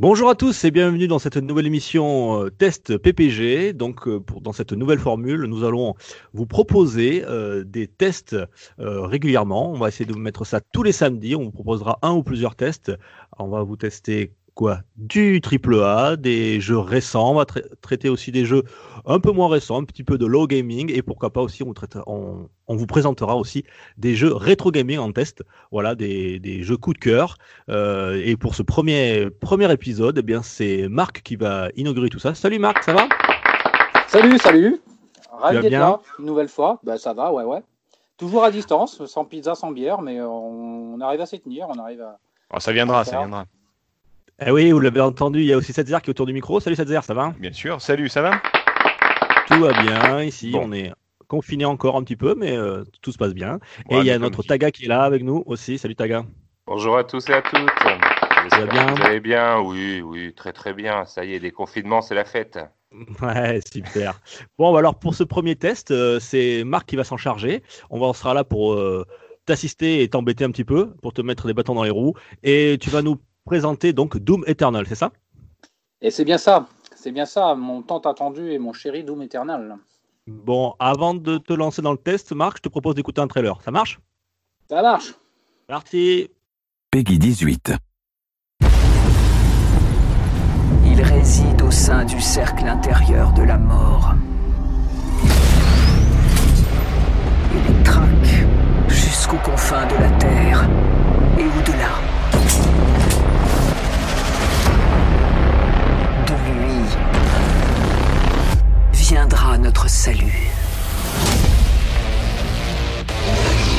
Bonjour à tous et bienvenue dans cette nouvelle émission euh, test PPG. Donc, euh, dans cette nouvelle formule, nous allons vous proposer euh, des tests régulièrement. On va essayer de vous mettre ça tous les samedis. On vous proposera un ou plusieurs tests. On va vous tester quoi? Du triple A, des jeux récents. On va tra- traiter aussi des jeux un peu moins récents, un petit peu de low gaming et pourquoi pas aussi on, traite, on, on vous présentera aussi des jeux rétro gaming en test. Voilà, des, des jeux coup de cœur. Euh, et pour ce premier, premier épisode, eh bien, c'est Marc qui va inaugurer tout ça. Salut Marc, ça va? Salut, salut. Ravi d'être bien? là une nouvelle fois. Bah, ça va, ouais, ouais. Toujours à distance, sans pizza, sans bière, mais on, on arrive à s'y tenir. On arrive à... Oh, ça viendra, ça viendra. Eh oui, vous l'avez entendu, il y a aussi Setzer qui est autour du micro. Salut Setzer, ça va? Bien sûr. Salut, ça va? Tout va bien ici, Bon. on est confiné encore un petit peu, mais euh, tout se passe bien. et il y a notre Taga qui est là avec nous aussi. Salut Taga. Bonjour à tous et à toutes. J'espère bien que Vous allez bien Oui, oui, très très bien. Ça y est, les confinements, c'est la fête. Ouais, super. Bon, bah alors pour ce premier test, euh, c'est Marc qui va s'en charger. On va, on sera là pour euh, t'assister et t'embêter un petit peu, pour te mettre des bâtons dans les roues. Et tu vas nous présenter donc Doom Eternal, c'est ça? Et c'est bien ça. C'est bien ça, mon tant attendu et mon chéri Doom Eternal. Bon, avant de te lancer dans le test, Marc, je te propose d'écouter un trailer. Ça marche? Ça marche. Parti Peggy 18. Il réside au sein du cercle intérieur de la mort. Il les traque jusqu'aux confins de la Terre viendra notre salut.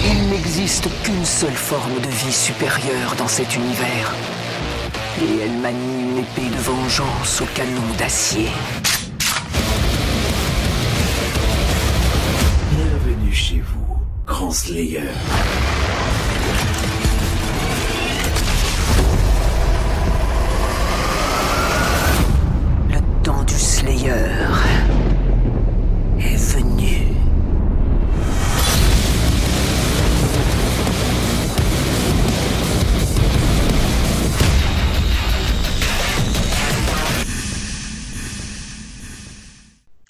Il n'existe qu'une seule forme de vie supérieure dans cet univers. Et elle manie une épée de vengeance au canon d'acier. Bienvenue chez vous, Grand Slayer. Le temps du Slayer venu.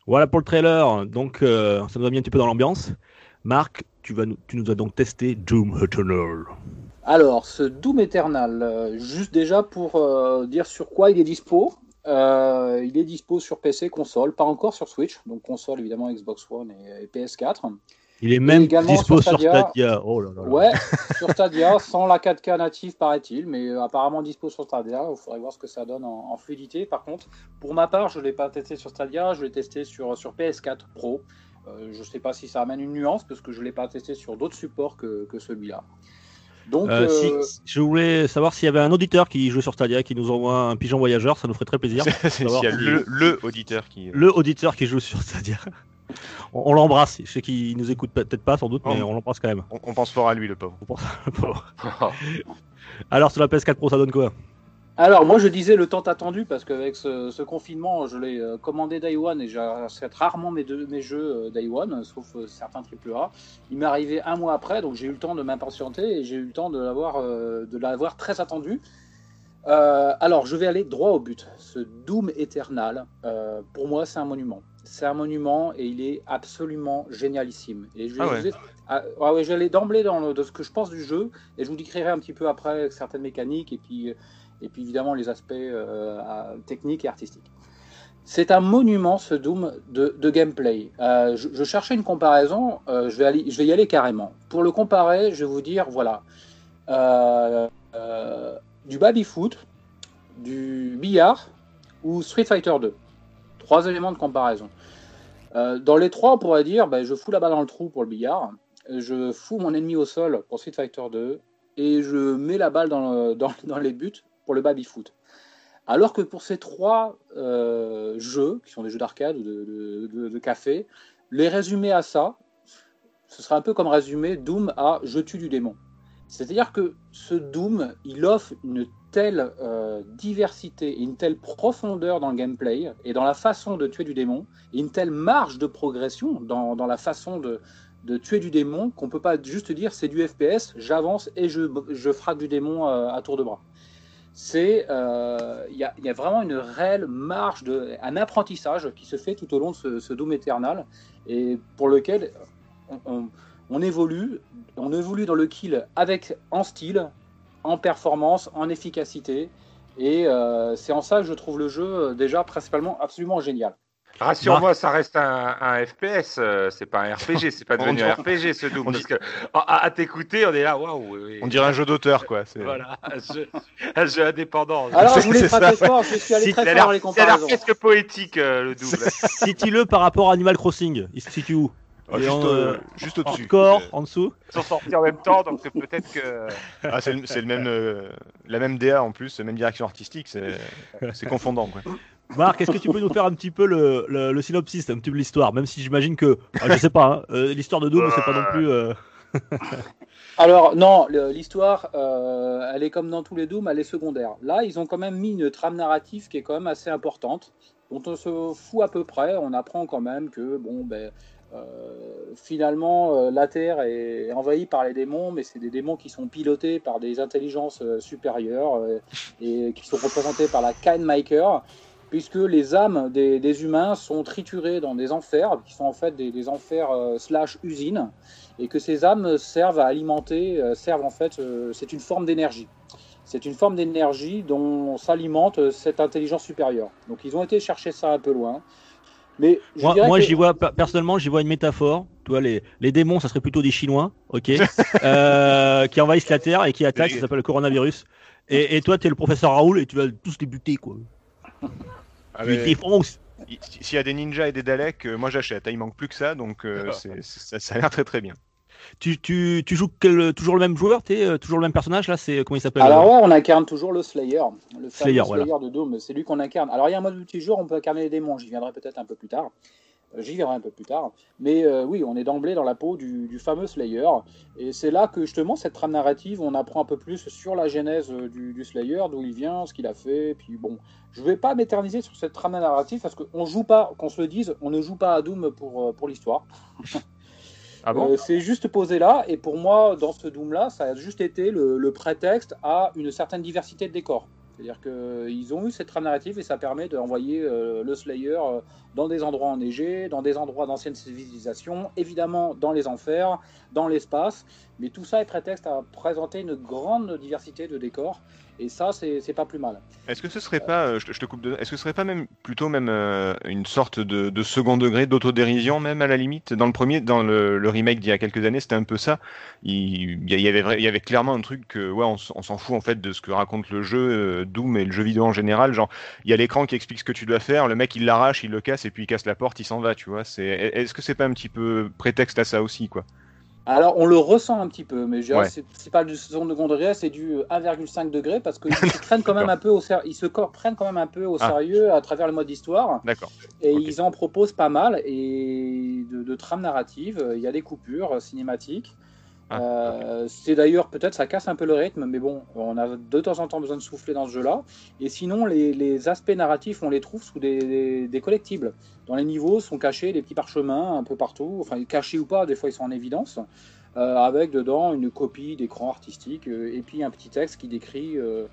Voilà pour le trailer. Donc, euh, ça nous a mis un petit peu dans l'ambiance. Marc, tu, vas nous, tu nous as donc testé Doom Eternal. Alors, ce Doom Eternal, euh, juste déjà pour euh, dire sur quoi il est dispo. Euh, il est dispo sur PC, console, pas encore sur Switch. Donc console évidemment Xbox One et, et PS4. Il est même dispo sur sur Stadia. Oh là là là. Ouais, sur Stadia, sans la 4K native paraît-il, mais euh, apparemment dispo sur Stadia. Il faudrait voir ce que ça donne en, en fluidité. Par contre, pour ma part, je ne l'ai pas testé sur Stadia, je l'ai testé sur, sur PS4 Pro. Euh, je ne sais pas si ça amène une nuance, parce que je ne l'ai pas testé sur d'autres supports que, que celui-là. Donc, Euh, si- euh, je voulais savoir s'il y avait un auditeur qui joue sur Stadia, qui nous envoie un pigeon voyageur, ça nous ferait très plaisir. S'il y a le, le auditeur qui. Le auditeur qui joue sur Stadia. On, on l'embrasse. Je sais qu'il nous écoute peut-être pas, sans doute, mais Oh. on l'embrasse quand même. On, on pense fort à lui, le pauvre. On pense- Pauvre. Alors, sur la PS4 Pro, ça donne quoi? Alors, moi, je disais le temps attendu parce qu'avec ce, ce confinement, je l'ai euh, commandé Day One et j'achète rarement mes, deux- mes jeux euh, Day One, sauf euh, certains AAA. Il m'est arrivé un mois après, donc j'ai eu le temps de m'impatienter et j'ai eu le temps de l'avoir de l'avoir très attendu. Euh, alors, je vais aller droit au but. Ce Doom Eternal, euh, pour moi, c'est un monument. C'est un monument et il est absolument génialissime. Et je vais, Ah ouais. ah, ah ouais, j'allais d'emblée dans le- de ce que je pense du jeu et je vous décrirai un petit peu après certaines mécaniques et puis et puis évidemment les aspects euh, techniques et artistiques. C'est un monument ce Doom de, gameplay. Euh, je, cherchais une comparaison, euh, je, vais y aller carrément. Pour le comparer, je vais vous dire, voilà, du baby-foot, du billard ou Street Fighter 2. Trois éléments de comparaison. Dans les trois, on pourrait dire, ben, je fous la balle dans le trou pour le billard, je fous mon ennemi au sol pour Street Fighter 2, et je mets la balle dans, le- dans, dans les buts pour le baby-foot. Alors que pour ces trois euh, jeux, qui sont des jeux d'arcade ou de, café, les résumer à ça, ce serait un peu comme résumer Doom à Je tue du démon. C'est-à-dire que ce Doom, il offre une telle euh, diversité et une telle profondeur dans le gameplay et dans la façon de tuer du démon, et une telle marge de progression dans, la façon de, tuer du démon qu'on peut pas juste dire c'est du FPS, j'avance et je, je frappe du démon euh, à tour de bras. C'est euh, il y, a, vraiment une réelle marge de un apprentissage qui se fait tout au long de ce, ce Doom Eternal et pour lequel on évolue, on évolue dans le kill avec en style, en performance, en efficacité. Et euh, c'est en ça que je trouve le jeu euh, déjà principalement absolument génial. Rassure-moi, ça reste un, un FPS, euh, c'est pas un RPG, c'est pas devenu un RPG ce Doom. Parce que à, à t'écouter, on est là, waouh. On dirait un jeu d'auteur, quoi. Voilà, un jeu, un jeu indépendant. Alors, je voulais frapper fort, je suis allé si très fort dans les comparaisons. C'est presque poétique euh, le Doom. Cite-le par rapport à Animal Crossing. Il se situe où? Ah, juste, en, euh, juste au-dessus. Score, en dessous? Ils sont sortis en même temps, donc c'est peut-être que. Ah, c'est le, le, même, euh, la même DA en plus, la même direction artistique, c'est confondant. Quoi. Marc, est-ce que tu peux nous faire un petit peu le, synopsis, un petit peu l'histoire, même si j'imagine que, ah, je sais pas, hein, euh, l'histoire de Doom, c'est pas non plus. Euh... Alors non, l'histoire, euh, elle est comme dans tous les Doom, elle est secondaire. Là, ils ont quand même mis une trame narrative qui est quand même assez importante, dont on se fout à peu près. On apprend quand même que bon, ben, finalement, la Terre est envahie par les démons, mais c'est des démons qui sont pilotés par des intelligences supérieures et qui sont représentés par la Kindmaker, puisque les âmes des, des, humains sont triturées dans des enfers, qui sont en fait des, des enfers slash usines, et que ces âmes servent à alimenter, servent en fait, c'est une forme d'énergie. C'est une forme d'énergie dont s'alimente cette intelligence supérieure. Donc ils ont été chercher ça un peu loin. Mais moi, moi que... j'y vois personnellement, j'y vois une métaphore. Tu vois, les, les démons, ça serait plutôt des Chinois, ok, euh, qui envahissent la Terre et qui attaquent. Ça s'appelle le coronavirus. Et, et toi, tu es le professeur Raoul et tu vas tous les buter, quoi. Ah, tu les défonces. S'il y a des ninjas et des Daleks, euh, moi j'achète. Il manque plus que ça, donc euh, ça, ça a l'air très très bien. Tu, tu, tu joues quel, toujours le même joueur es, euh, Toujours le même personnage là C'est comment il s'appelle Alors ouais, on incarne toujours le Slayer, le Slayer, Slayer voilà. de Doom. C'est lui qu'on incarne. Alors il y a un mode multijoueur, on peut incarner les démons. J'y viendrai peut-être un peu plus tard. Euh, j'y viendrai un peu plus tard. Mais euh, oui, on est d'emblée dans la peau du, du fameux Slayer. Et c'est là que justement, cette trame narrative, on apprend un peu plus sur la genèse du, du Slayer, d'où il vient, ce qu'il a fait. Puis bon, je vais pas m'éterniser sur cette trame narrative parce qu'on joue pas, qu'on se le dise, on ne joue pas à Doom pour, pour l'histoire. Ah bon euh, c'est juste posé là, et pour moi, dans ce Doom-là, ça a juste été le, le, prétexte à une certaine diversité de décors. C'est-à-dire qu'ils ont eu cette trame narrative et ça permet d'envoyer euh, le Slayer euh, dans des endroits enneigés, dans des endroits d'anciennes civilisations, évidemment dans les enfers, dans l'espace, mais tout ça est prétexte à présenter une grande diversité de décors et ça c'est pas plus mal. Est-ce que ce serait pas, euh, je, te, coupe, de, est-ce que ce serait pas même plutôt même euh, une sorte de, second degré d'autodérision même à la limite? Dans le premier, dans le, remake d'il y a quelques années, c'était un peu ça. Il, y avait, clairement un truc que ouais, on, on s'en fout en fait de ce que raconte le jeu euh, Doom et le jeu vidéo en général. Genre, il y a l'écran qui explique ce que tu dois faire, le mec il l'arrache, il le casse et puis il casse la porte, il s'en va, tu vois. C'est, est-ce que c'est pas un petit peu prétexte à ça aussi, quoi? Alors, on le ressent un petit peu, mais ouais. c'est pas du second degré, c'est du 1,5 degré parce qu'ils se prennent quand même un peu au ser... ils se prennent quand même un peu au ah. sérieux à travers le mode histoire. D'accord. Et okay. ils en proposent pas mal et de, de trames narratives. Il y a des coupures cinématiques. Ah. Euh, c'est d'ailleurs peut-être ça casse un peu le rythme, mais bon, on a de temps en temps besoin de souffler dans ce jeu-là. Et sinon, les, les, aspects narratifs, on les trouve sous des, des, des, collectibles. Dans les niveaux sont cachés des petits parchemins un peu partout, enfin cachés ou pas, des fois ils sont en évidence, euh, avec dedans une copie d'écran artistique euh, et puis un petit texte qui décrit euh,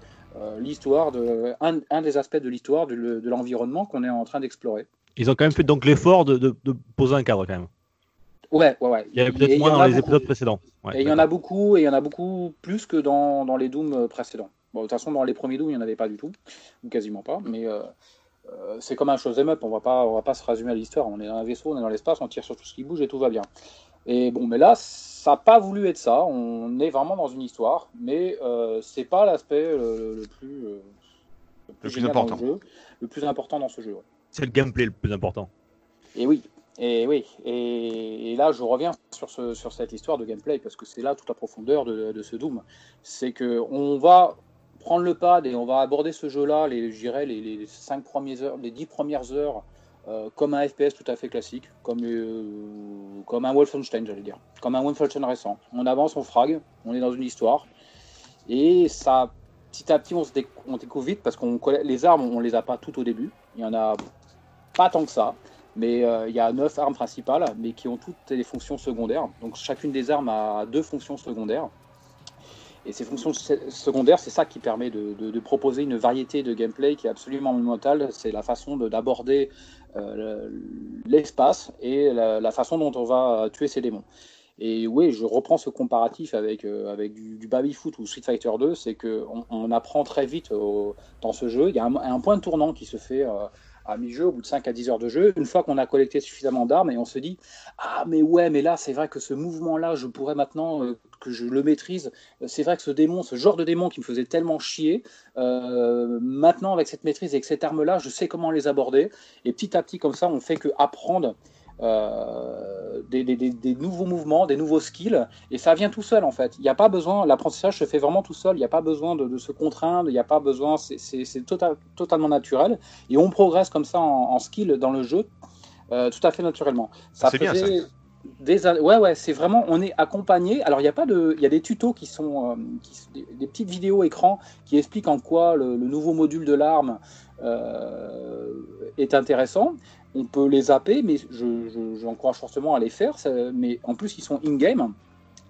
l'histoire de un, un, des aspects de l'histoire de, de l'environnement qu'on est en train d'explorer. Ils ont quand même fait donc l'effort de, de, de poser un cadre quand même. Ouais, ouais, ouais. Il y avait peut-être moins dans les épisodes précédents. Ouais, et il y en a beaucoup, et il y en a beaucoup plus que dans, dans les Doom précédents. Bon, de toute façon, dans les premiers Doom, il n'y en avait pas du tout, ou quasiment pas, mais euh, euh, c'est comme un chose up, on va pas, on va pas se résumer à l'histoire. On est dans un vaisseau, on est dans l'espace, on tire sur tout ce qui bouge et tout va bien. Et bon, mais là, ça n'a pas voulu être ça. On est vraiment dans une histoire, mais euh, c'est pas l'aspect le, le, plus, le plus, le plus important. Le, jeu, le plus important dans ce jeu. Ouais. C'est le gameplay le plus important. Et oui, et oui, et, là je reviens sur, ce, sur cette histoire de gameplay parce que c'est là toute la profondeur de, ce Doom. C'est que on va prendre le pad et on va aborder ce jeu-là, les, je les, cinq premières heures, les dix premières heures euh, comme un FPS tout à fait classique, comme, euh, comme un Wolfenstein, j'allais dire, comme un Wolfenstein récent. On avance, on frag, on est dans une histoire, et ça, petit à petit, on, se on découvre vite parce qu'on les armes, on les a pas toutes au début. Il y en a pas tant que ça, mais euh, il y a neuf armes principales, mais qui ont toutes des fonctions secondaires. Donc chacune des armes a deux fonctions secondaires. Et ces fonctions se- secondaires, c'est ça qui permet de, proposer une variété de gameplay qui est absolument monumentale. C'est la façon de- d'aborder euh, le- l'espace et la, façon dont on va tuer ces démons. Et oui, je reprends ce comparatif avec, euh, avec du, du Babyfoot ou Street Fighter 2, c'est qu'on on apprend très vite dans ce jeu. Il y a un, point de tournant qui se fait à mi-jeu, au bout de 5 à 10 heures de jeu, une fois qu'on a collecté suffisamment d'armes et on se dit Ah, mais ouais, mais là, c'est vrai que ce mouvement-là, je pourrais maintenant euh, que je le maîtrise. euh, C'est vrai que ce démon, ce genre de démon qui me faisait tellement chier, euh, maintenant, avec cette maîtrise et avec cette arme-là, je sais comment les aborder. Et petit à petit, comme ça, on fait que apprendre euh, des, des- des- des nouveaux mouvements, des nouveaux skills, et ça vient tout seul en fait. Il n'y a pas besoin, l'apprentissage se fait vraiment tout seul, il n'y a pas besoin de, de se contraindre, il n'y a pas besoin, c'est- total- totalement naturel, et on progresse comme ça en, en skill dans le jeu, euh, tout à fait naturellement. Ça C'est bien, faisait Des, ouais, ouais, c'est vraiment, on est accompagné. Alors, il y a pas de, il y a des tutos qui sont, euh, qui- des, des petites vidéos écran qui expliquent en quoi le, le nouveau module de l'arme est intéressant. On peut les zapper, mais je- je- j'encourage fortement à les faire. mais en plus, ils sont in-game.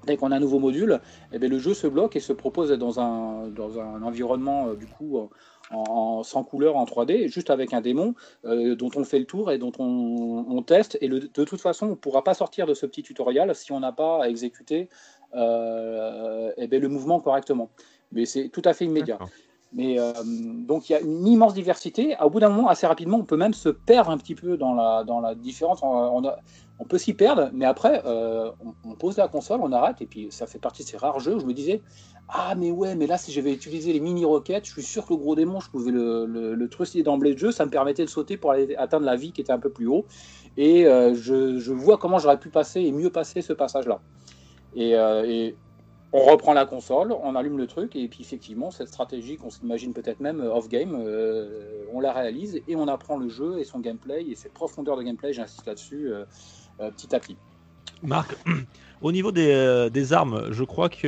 Dès qu'on a un nouveau module, eh bien, le jeu se bloque et se propose dans un, dans un environnement euh, du coup en, sans couleur en 3D, juste avec un démon euh, dont on fait le tour et dont on, on teste. Et le- de toute façon, on ne pourra pas sortir de ce petit tutoriel si on n'a pas à exécuter euh, eh bien, le mouvement correctement. Mais c'est tout à fait immédiat. Mais euh, donc il y a une immense diversité. Au bout d'un moment, assez rapidement, on peut même se perdre un petit peu dans la, dans la différence. On, peut s'y perdre, mais après, euh, on, pose la console, on arrête, et puis ça fait partie de ces rares jeux où je me disais Ah, mais ouais, mais là, si j'avais utilisé les mini-roquettes, je suis sûr que le gros démon, je pouvais le, le, trucider d'emblée de jeu, ça me permettait de sauter pour aller atteindre la vie qui était un peu plus haut. Et euh, je, vois comment j'aurais pu passer et mieux passer ce passage-là. Et on reprend la console, on allume le truc, et puis effectivement, cette stratégie qu'on s'imagine peut-être même euh, off-game, euh, on la réalise et on apprend le jeu et son gameplay et ses profondeurs de gameplay, j'insiste là-dessus, euh, euh, petit à petit. Marc, au niveau des, euh, des armes, je crois que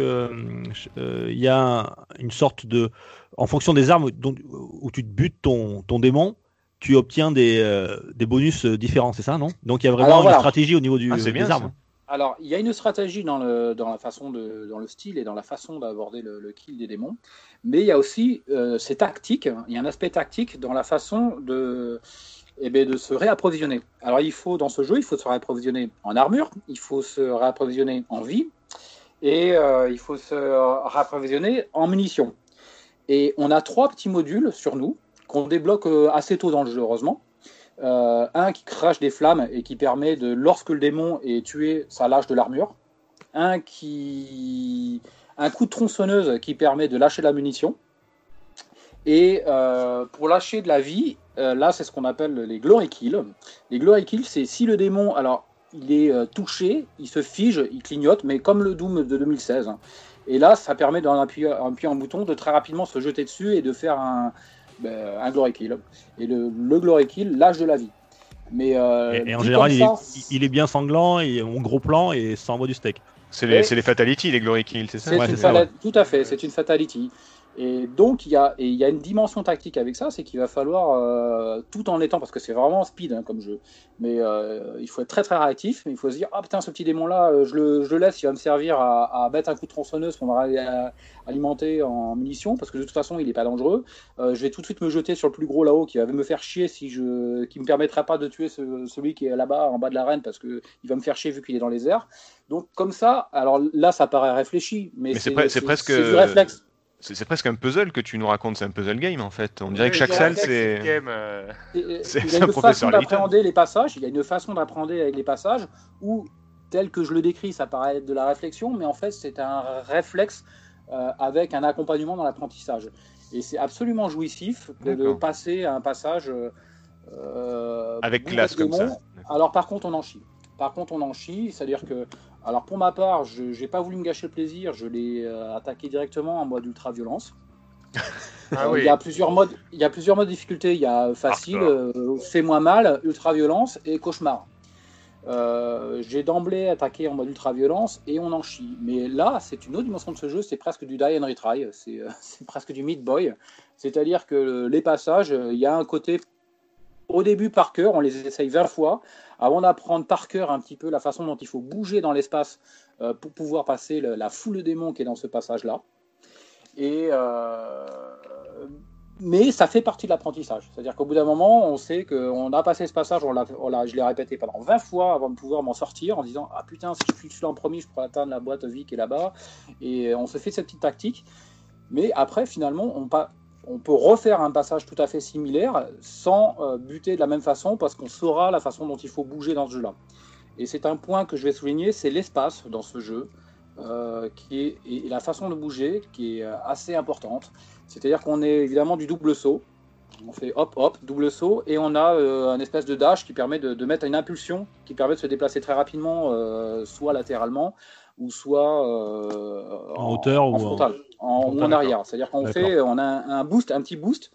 euh, il y a une sorte de, en fonction des armes dont- où tu te butes ton, ton démon, tu obtiens des, euh, des bonus différents, c'est ça, non? Donc il y a vraiment Alors, une stratégie au niveau du, Ah, des bien, ça. Alors, il y a une stratégie dans le, la façon dans le style et dans la façon d'aborder le, kill des démons, mais il y a aussi, euh, c'est tactique, il y a un aspect tactique dans la façon de, eh bien, de se réapprovisionner. Alors, il faut, dans ce jeu, il faut se réapprovisionner en armure, il faut se réapprovisionner en vie, et euh, il faut se réapprovisionner en munitions. Et on a trois petits modules sur nous, qu'on débloque euh, assez tôt dans le jeu, heureusement. Euh, un qui crache des flammes et qui permet de, lorsque le démon est tué, ça lâche de l'armure. Un qui. Un coup de tronçonneuse qui permet de lâcher de la munition. Et euh, pour lâcher de la vie, euh, là, c'est ce qu'on appelle les glory kills. Les glory kills, c'est si le démon, alors, il est touché, il se fige, il clignote, mais comme le Doom de 2016. hein. Et là, ça permet d'en appuyer, en appuyant un bouton de très rapidement se jeter dessus et de faire un, ben, un glory kill. Et le, le glory kill lâche de la vie. Mais euh, Et, et en général, il est, ça, il est bien sanglant et en gros plan et ça envoie du steak. C'est les, les Fatality, les Glory Kills, c'est ça? Ouais, ça, Tout à fait, c'est une fatality. Et donc, il y a, et il y a une dimension tactique avec ça, c'est qu'il va falloir, euh, tout en étant, parce que c'est vraiment speed hein, comme jeu, mais euh, il faut être très très réactif, mais il faut se dire, ah putain, ce petit démon-là, euh, je le, je le laisse, il va me servir à, à mettre un coup de tronçonneuse pour me ra- alimenter en munitions, parce que de toute façon, il n'est pas dangereux. Euh, je vais tout de suite me jeter sur le plus gros là-haut, qui va me faire chier, si je, qui me permettra pas de tuer ce- celui qui est là-bas, en bas de l'arène, parce que il va me faire chier vu qu'il est dans les airs. Donc comme ça, alors là, ça paraît réfléchi, mais, Mais c'est pre- c'est presque- c'est du réflexe. C'est c'est presque un puzzle que tu nous racontes, c'est un puzzle game en fait. On dirait que chaque salle c'est. euh, il y a un une professeur façon d'appréhender les passages, il y a une façon d'appréhender avec les passages où, tel que je le décris, ça paraît être de la réflexion, mais en fait c'est un réflexe euh, avec un accompagnement dans l'apprentissage. Et c'est absolument jouissif de passer à un passage euh, euh, Avec classe comme ça. Alors par contre on en chie. Par contre on en chie, c'est-à-dire que, alors pour ma part, je n'ai pas voulu me gâcher le plaisir, je l'ai euh, attaqué directement en mode ultra violence. Ah Euh, oui. Il y a plusieurs modes, il y a plusieurs modes de difficulté. Il y a facile, euh, fais-moi mal, ultra violence et cauchemar. Euh, J'ai d'emblée attaqué en mode ultra violence et on en chie. Mais là, c'est une autre dimension de ce jeu. C'est presque du die and retry. C'est euh, presque du meat boy. C'est-à-dire que le- les passages, euh, il y a un côté au début par cœur, on les essaye 20 fois avant d'apprendre par cœur un petit peu la façon dont il faut bouger dans l'espace euh, pour pouvoir passer la foule de démons qui est dans ce passage-là. Et euh, mais ça fait partie de l'apprentissage. C'est-à-dire qu'au bout d'un moment, on sait qu'on a passé ce passage, je l'ai répété pendant 20 fois avant de pouvoir m'en sortir en disant Ah putain, si je suis celui en premier, je pourrais atteindre la boîte vie qui est là-bas. Et on se fait cette petite tactique. Mais après, finalement, on, pa- on peut refaire un passage tout à fait similaire sans euh, buter de la même façon parce qu'on saura la façon dont il faut bouger dans ce jeu-là. Et c'est un point que je vais souligner, c'est l'espace dans ce jeu, euh, qui est, et la façon de bouger qui est euh, assez importante. C'est-à-dire qu'on est évidemment du double saut. On fait hop hop, double saut, et on a euh, un espèce de dash qui permet de, de mettre une impulsion qui permet de se déplacer très rapidement, euh, soit latéralement ou soit En hauteur en ou frontal, en, ou en arrière. C'est-à-dire qu'on fait, on a un, boost, un petit boost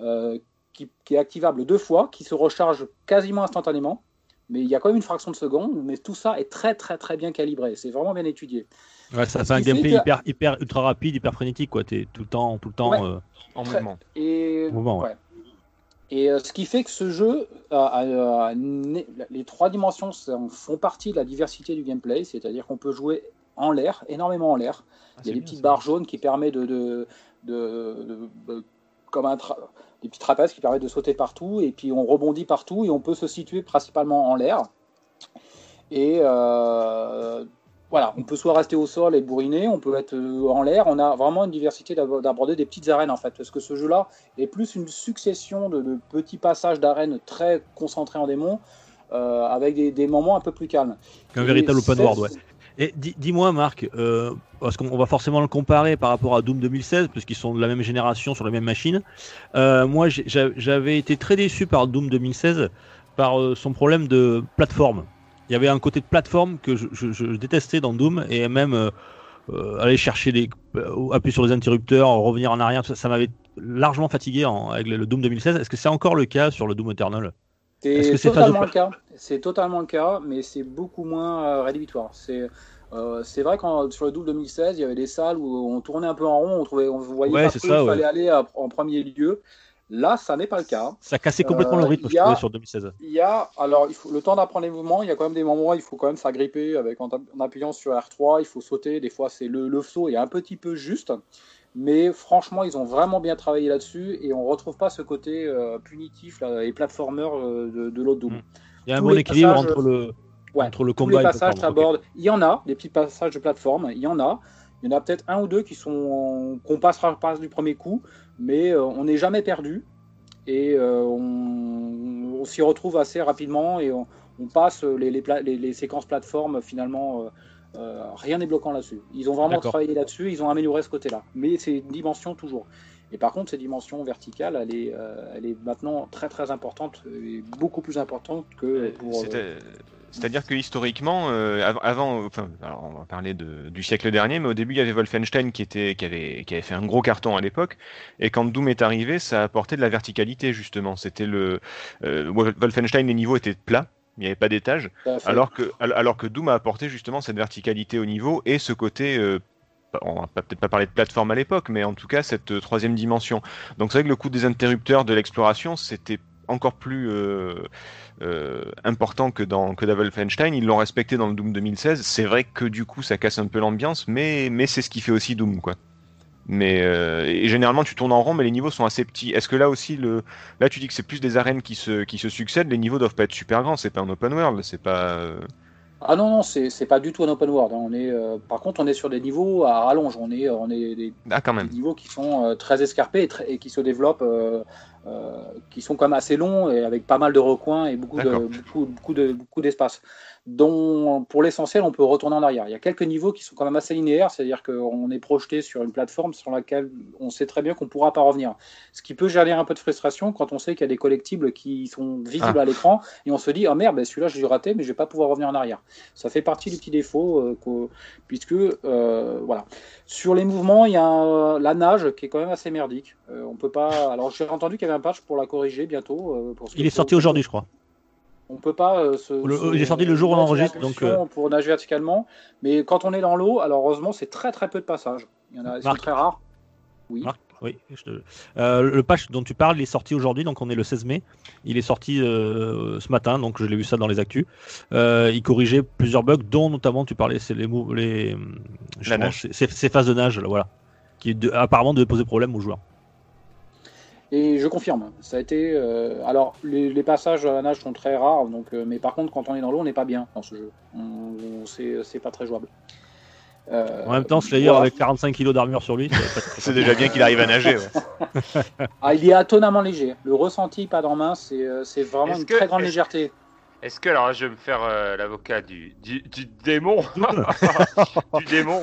euh, qui, qui est activable deux fois, qui se recharge quasiment instantanément. Mais il y a quand même une fraction de seconde, mais tout ça est très très très bien calibré. C'est vraiment bien étudié. Ouais, ça fait un gameplay que- hyper, hyper ultra rapide, hyper frénétique, quoi. T'es tout le temps, tout le temps. Ouais. euh, En Très- mouvement. Et, Mouvement, ouais. ouais. Et euh, ce qui fait que ce jeu, a- a- a né- les trois dimensions font partie de la diversité du gameplay, c'est-à-dire qu'on peut jouer en l'air, énormément en l'air. Ah, Il y a des petites barres jaunes qui permettent de, de, de- de- de- comme un tra- des petits trapèzes qui permettent de sauter partout, et puis on rebondit partout et on peut se situer principalement en l'air. Et euh, voilà, on peut soit rester au sol et bourriner, on peut être euh, en l'air. On a vraiment une diversité d'ab- d'aborder des petites arènes en fait, parce que ce jeu-là est plus une succession de, de petits passages d'arènes très concentrés en démons, euh, avec des, des moments un peu plus calmes. Un Et véritable open world, ouais. Et dis- dis-moi, Marc, euh, parce qu'on va forcément le comparer par rapport à Doom 2016, puisqu'ils sont de la même génération sur les mêmes machines. Euh, moi, j'avais été très déçu par Doom 2016 par euh, son problème de plateforme. Il y avait un côté de plateforme que je, détestais dans Doom, et même aller chercher euh, appuyer sur les interrupteurs, revenir en arrière, ça, m'avait largement fatigué avec le, Doom 2016. Est-ce que c'est encore le cas sur le Doom Eternal? C'est totalement le cas. C'est totalement le cas, mais c'est beaucoup moins euh, rédhibitoire. C'est euh, c'est vrai qu'en sur le double 2016, il y avait des salles où on tournait un peu en rond, on trouvait, on voyait Ouais, pas c'est trop ça, où il ouais. fallait aller à- en premier lieu. Là, ça n'est pas le cas. Ça cassait complètement Euh, le rythme, je a- trouvais, sur 2016. Il y a, alors, il faut le temps d'apprendre les mouvements. Il y a quand même des moments où il faut quand même s'agripper avec en, en appuyant sur R3. Il faut sauter. Des fois, c'est le, le saut est un petit peu juste, mais franchement, ils ont vraiment bien travaillé là-dessus et on retrouve pas ce côté euh, punitif là, et platformer euh, de, de l'autre Doom. Il y a un tous bon les équilibre passages- entre le, Ouais, entre le Tous combat les et le passages plateforme. Ok. s'abordent. Il y en a des petits passages de plateforme. Il y en a. Il y en a peut-être un ou deux qui sont qu'on passera pas du premier coup, mais euh, on n'est jamais perdu et euh, on, on s'y retrouve assez rapidement et on, on passe les, les, les- les séquences plateformes finalement. Euh, rien n'est bloquant là-dessus. Ils ont vraiment travaillé là-dessus, ils ont amélioré ce côté-là. Mais c'est une dimension toujours. Et par contre, cette dimension verticale, elle est, euh, elle est maintenant très très importante et beaucoup plus importante que pour. Euh, C'est-à-dire que historiquement, euh, av- avant, enfin, alors on va parler de- du siècle dernier, mais au début il y avait Wolfenstein qui était, qui avait, qui avait fait un gros carton à l'époque, et quand Doom est arrivé, ça a apporté de la verticalité justement. C'était le euh, Wolf- Wolfenstein, les niveaux étaient plats, il n'y avait pas d'étage, alors que, al- alors que Doom a apporté justement cette verticalité au niveau et ce côté. euh, on va peut-être pas parler de plateforme à l'époque, mais en tout cas cette euh, troisième dimension. Donc c'est vrai que le coup des interrupteurs de l'exploration, c'était encore plus euh, euh, important que dans que Wolfenstein. Ils l'ont respecté dans le Doom 2016. C'est vrai que du coup ça casse un peu l'ambiance, mais mais c'est ce qui fait aussi Doom quoi. Mais euh, et généralement tu tournes en rond, mais les niveaux sont assez petits. Est-ce que là aussi le là tu dis que c'est plus des arènes qui se qui se succèdent, les niveaux doivent pas être super grands. C'est pas un open world, c'est pas. euh, Ah non, non, c'est c'est pas du tout un open world. hein. On est, euh, par contre, on est sur des niveaux à rallonge. On est, on est des, Ah quand même. des niveaux qui sont euh, très escarpés et, très- et qui se développent euh, qui sont quand même assez longs et avec pas mal de recoins et beaucoup de D'accord. beaucoup, beaucoup de beaucoup d'espace. Dont pour l'essentiel on peut retourner en arrière. Il y a quelques niveaux qui sont quand même assez linéaires, c'est-à-dire qu'on est projeté sur une plateforme sur laquelle on sait très bien qu'on pourra pas revenir. Ce qui peut générer un peu de frustration quand on sait qu'il y a des collectibles qui sont visibles à l'écran et on se dit ah merde ben celui-là je l'ai raté mais je vais pas pouvoir revenir en arrière. Ça fait partie des petits défauts euh, puisque euh, voilà. Sur les mouvements, il y a un- la nage qui est quand même assez merdique. Euh, on peut pas. Alors j'ai entendu qu'il y avait un patch pour la corriger bientôt. euh, pour ce Il est sorti aujourd'hui, je crois. On peut pas euh, se. Le- se- il est sorti le jour où on enregistre, donc, impulsion Pour nager verticalement, mais quand on est dans l'eau, alors heureusement c'est très très peu de passages. Il y en a, ils sont Marc. très rares. Oui. Marc, oui. je te- Euh, le patch dont tu parles, il est sorti aujourd'hui, donc on est le 16 mai. Il est sorti euh, ce matin, donc je l'ai vu ça dans les actus. Euh, il corrigeait plusieurs bugs, dont notamment tu parlais, c'est les, les ces ces phases de nage, là, voilà, qui de- apparemment devaient poser problème aux joueurs. Et je confirme, ça a été. euh, alors, les, les passages à la nage sont très rares, donc, euh, mais par contre, quand on est dans l'eau, on n'est pas bien dans ce jeu. On, on- c'est c'est pas très jouable. Euh, En même temps, Slayer voilà. avec 45 kg d'armure sur lui, C'est déjà bien qu'il arrive à nager. ouais. Ah, il est étonnamment léger. Le ressenti pas en main, c'est c'est vraiment Est-ce une que- très grande est-ce- légèreté. Est-ce que, alors je vais me faire euh, l'avocat du, du, du démon Du démon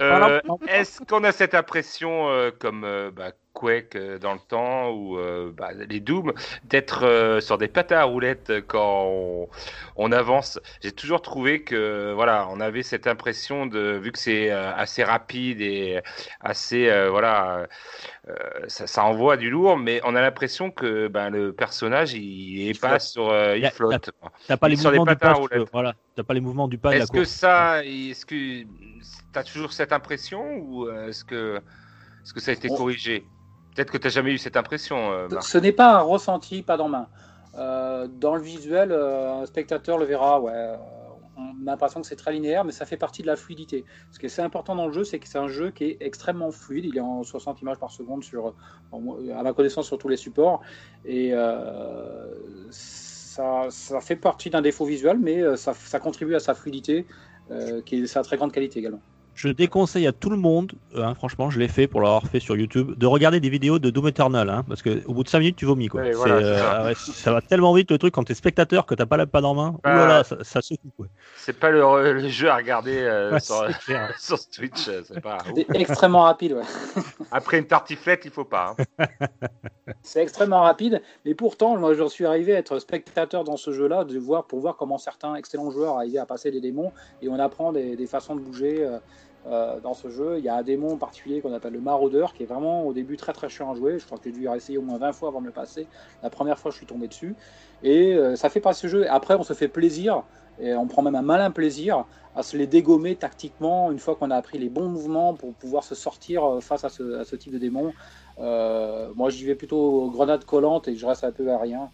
Euh, Est-ce qu'on a cette impression, euh, comme euh, bah, Quake euh, dans le temps ou euh, bah, les Doom, d'être euh, sur des patins à roulettes quand on, on avance J'ai toujours trouvé que voilà, on avait cette impression de, vu que c'est euh, assez rapide et assez euh, voilà, euh, ça, ça envoie du lourd, mais on a l'impression que ben, le personnage il est pas sur, euh, il a- flotte. T'as pas les mouvements du euh, voilà. T'as pas les mouvements du la Est-ce que ça, est-ce que tu as toujours cette impression ou est-ce que, est-ce que ça a été On- corrigé? Peut-être que tu n'as jamais eu cette impression, euh, Marc. Ce n'est pas un ressenti pas dans main. Euh, dans le visuel, euh, un spectateur le verra. Ouais, on a l'impression que c'est très linéaire, mais ça fait partie de la fluidité. Ce qui est assez important dans le jeu, c'est que c'est un jeu qui est extrêmement fluide. Il est en 60 images par seconde sur, à ma connaissance, sur tous les supports. Et euh, ça, ça fait partie d'un défaut visuel, mais ça, ça contribue à sa fluidité, euh, qui est sa très grande qualité également. Je déconseille à tout le monde, euh, hein, franchement, je l'ai fait pour l'avoir fait sur YouTube, de regarder des vidéos de Doom Eternal, hein, parce que au bout de 5 minutes, tu vomis quoi. Ouais, voilà, euh, ça. ouais, ça va tellement vite le truc quand t'es spectateur que t'as pas la pad en main. Ah. Là, ça, ça secoue quoi. C'est pas le, le jeu à regarder euh, Ouais, sur, Twitch. C'est pas. C'est extrêmement rapide. Ouais. Après une tartiflette, il faut pas. hein. C'est extrêmement rapide, mais pourtant, moi, je suis arrivé à être spectateur dans ce jeu-là, de voir pour voir comment certains excellents joueurs arrivaient à passer des démons, et on apprend des, des façons de bouger euh, euh, dans ce jeu. Il y a un démon en particulier qu'on appelle le maraudeur, qui est vraiment au début très très chiant à jouer. Je crois que j'ai dû essayer au moins 20 fois avant de le passer. La première fois, je suis tombé dessus, et euh, ça fait pas ce jeu. Après, on se fait plaisir, et on prend même un malin plaisir à se les dégommer tactiquement une fois qu'on a appris les bons mouvements pour pouvoir se sortir euh, face à ce, type de démon. Euh, moi, j'y vais plutôt aux grenades collantes et je reste un peu à rien.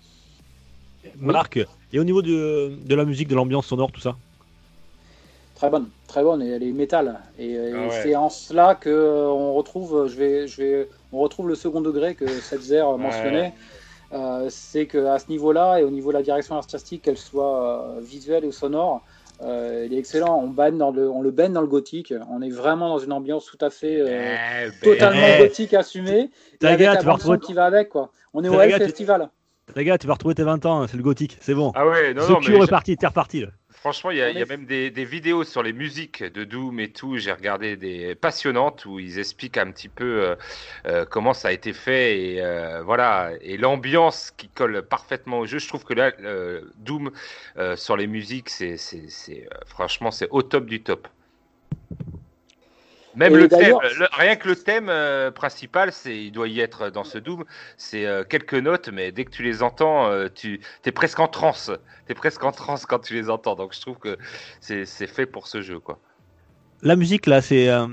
Marc, et au niveau de la musique, de l'ambiance sonore, tout ça? Très bonne, très bonne et elle est métal. Et, Ah ouais. c'est en cela que euh, on retrouve, je vais, je vais, on retrouve le second degré que Setzer mentionnait. Euh, c'est qu'à ce niveau-là et au niveau de la direction artistique, qu'elle soit euh, visuelle ou sonore, euh, il est excellent. On, dans le, on le baigne dans le gothique. On est vraiment dans une ambiance tout à fait euh, Eh ben, totalement eh. gothique assumée. Et avec gars, la tu retrouver- qui va avec quoi. On est au tu- Festival. Les gars, tu vas retrouver tes 20 ans, hein, c'est le gothique, c'est bon. Ah ouais, non, The non, mais est parti, t'es reparti là. Franchement, il y a, y même des, des vidéos sur les musiques de Doom et tout. J'ai regardé des passionnantes où ils expliquent un petit peu euh, euh, comment ça a été fait et euh, voilà et l'ambiance qui colle parfaitement au jeu. Je trouve que là, euh, Doom sur les musiques, c'est, franchement, c'est au top du top. Même le thème, le- rien que le thème euh, principal, c'est, il doit y être dans ce Doom. C'est euh, quelques notes, mais dès que tu les entends, euh, tu es presque en transe. T'es presque en transe quand tu les entends. Donc je trouve que c'est fait pour ce jeu, quoi. La musique là, c'est euh,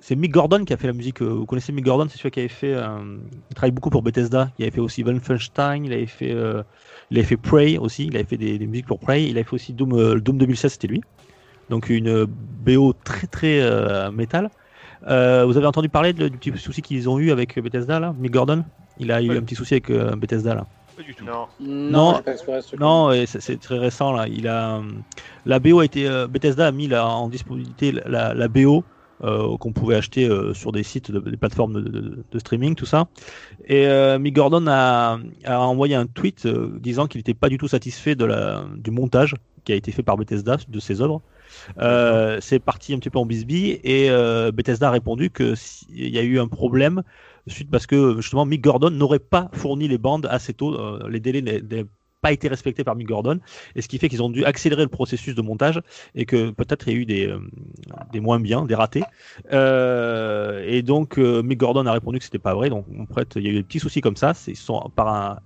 c'est Mick Gordon qui a fait la musique. Vous connaissez Mick Gordon, c'est celui qui avait fait. euh, il travaille beaucoup pour Bethesda. Il avait fait aussi Wolfenstein. Il avait fait. euh, il avait fait Prey aussi. Il avait fait des, des musiques pour Prey. Il avait fait aussi Doom. euh, Doom 2016, c'était lui. Donc une BO très très euh, métal. Euh, vous avez entendu parler de- du petit souci qu'ils ont eu avec Bethesda là, Mick Gordon? Il a eu un petit souci avec euh, Bethesda là. Pas du tout. Non. Non, Non. j'ai pas exploré ce truc. Non, et c'est très récent là. Il a la BO a été euh, Bethesda a mis là, en disponibilité la, la BO euh, qu'on pouvait acheter euh, sur des sites, de, des plateformes de, de- de streaming, tout ça. Et euh, Mick Gordon a, a envoyé un tweet euh, disant qu'il n'était pas du tout satisfait de la, du montage qui a été fait par Bethesda de ses œuvres. Euh, c'est parti un petit peu en bisbille et euh, Bethesda a répondu que si- y a eu un problème suite parce que justement Mick Gordon n'aurait pas fourni les bandes assez tôt, euh, les délais n'a- n'avaient pas été respectés par Mick Gordon et ce qui fait qu'ils ont dû accélérer le processus de montage et que peut-être il y a eu des, des moins bien, des ratés. Et donc Mick Gordon a répondu que c'était pas vrai. Donc en fait, il y a eu des petits soucis comme ça. C'est- Ils sont par un,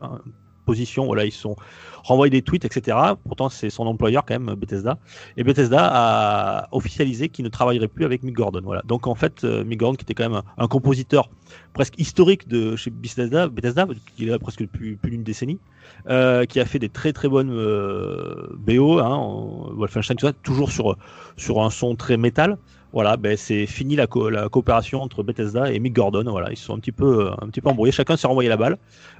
un- position, voilà, ils sont renvoyés des tweets, etc. Pourtant, c'est son employeur quand même, Bethesda. Et Bethesda a officialisé qu'il ne travaillerait plus avec Mick Gordon. Voilà. Donc en fait, euh, Mick Gordon, qui était quand même un, compositeur presque historique de chez Bethesda, Bethesda qui est là presque depuis plus d'une décennie, euh, qui a fait des très très bonnes euh, BO, hein, en- Wolfenstein, tout ça, toujours sur sur un son très métal. Voilà, ben c'est fini la, co- la coopération entre Bethesda et Mick Gordon. Voilà, ils se sont un petit peu un petit peu embrouillés. Chacun s'est renvoyé la balle,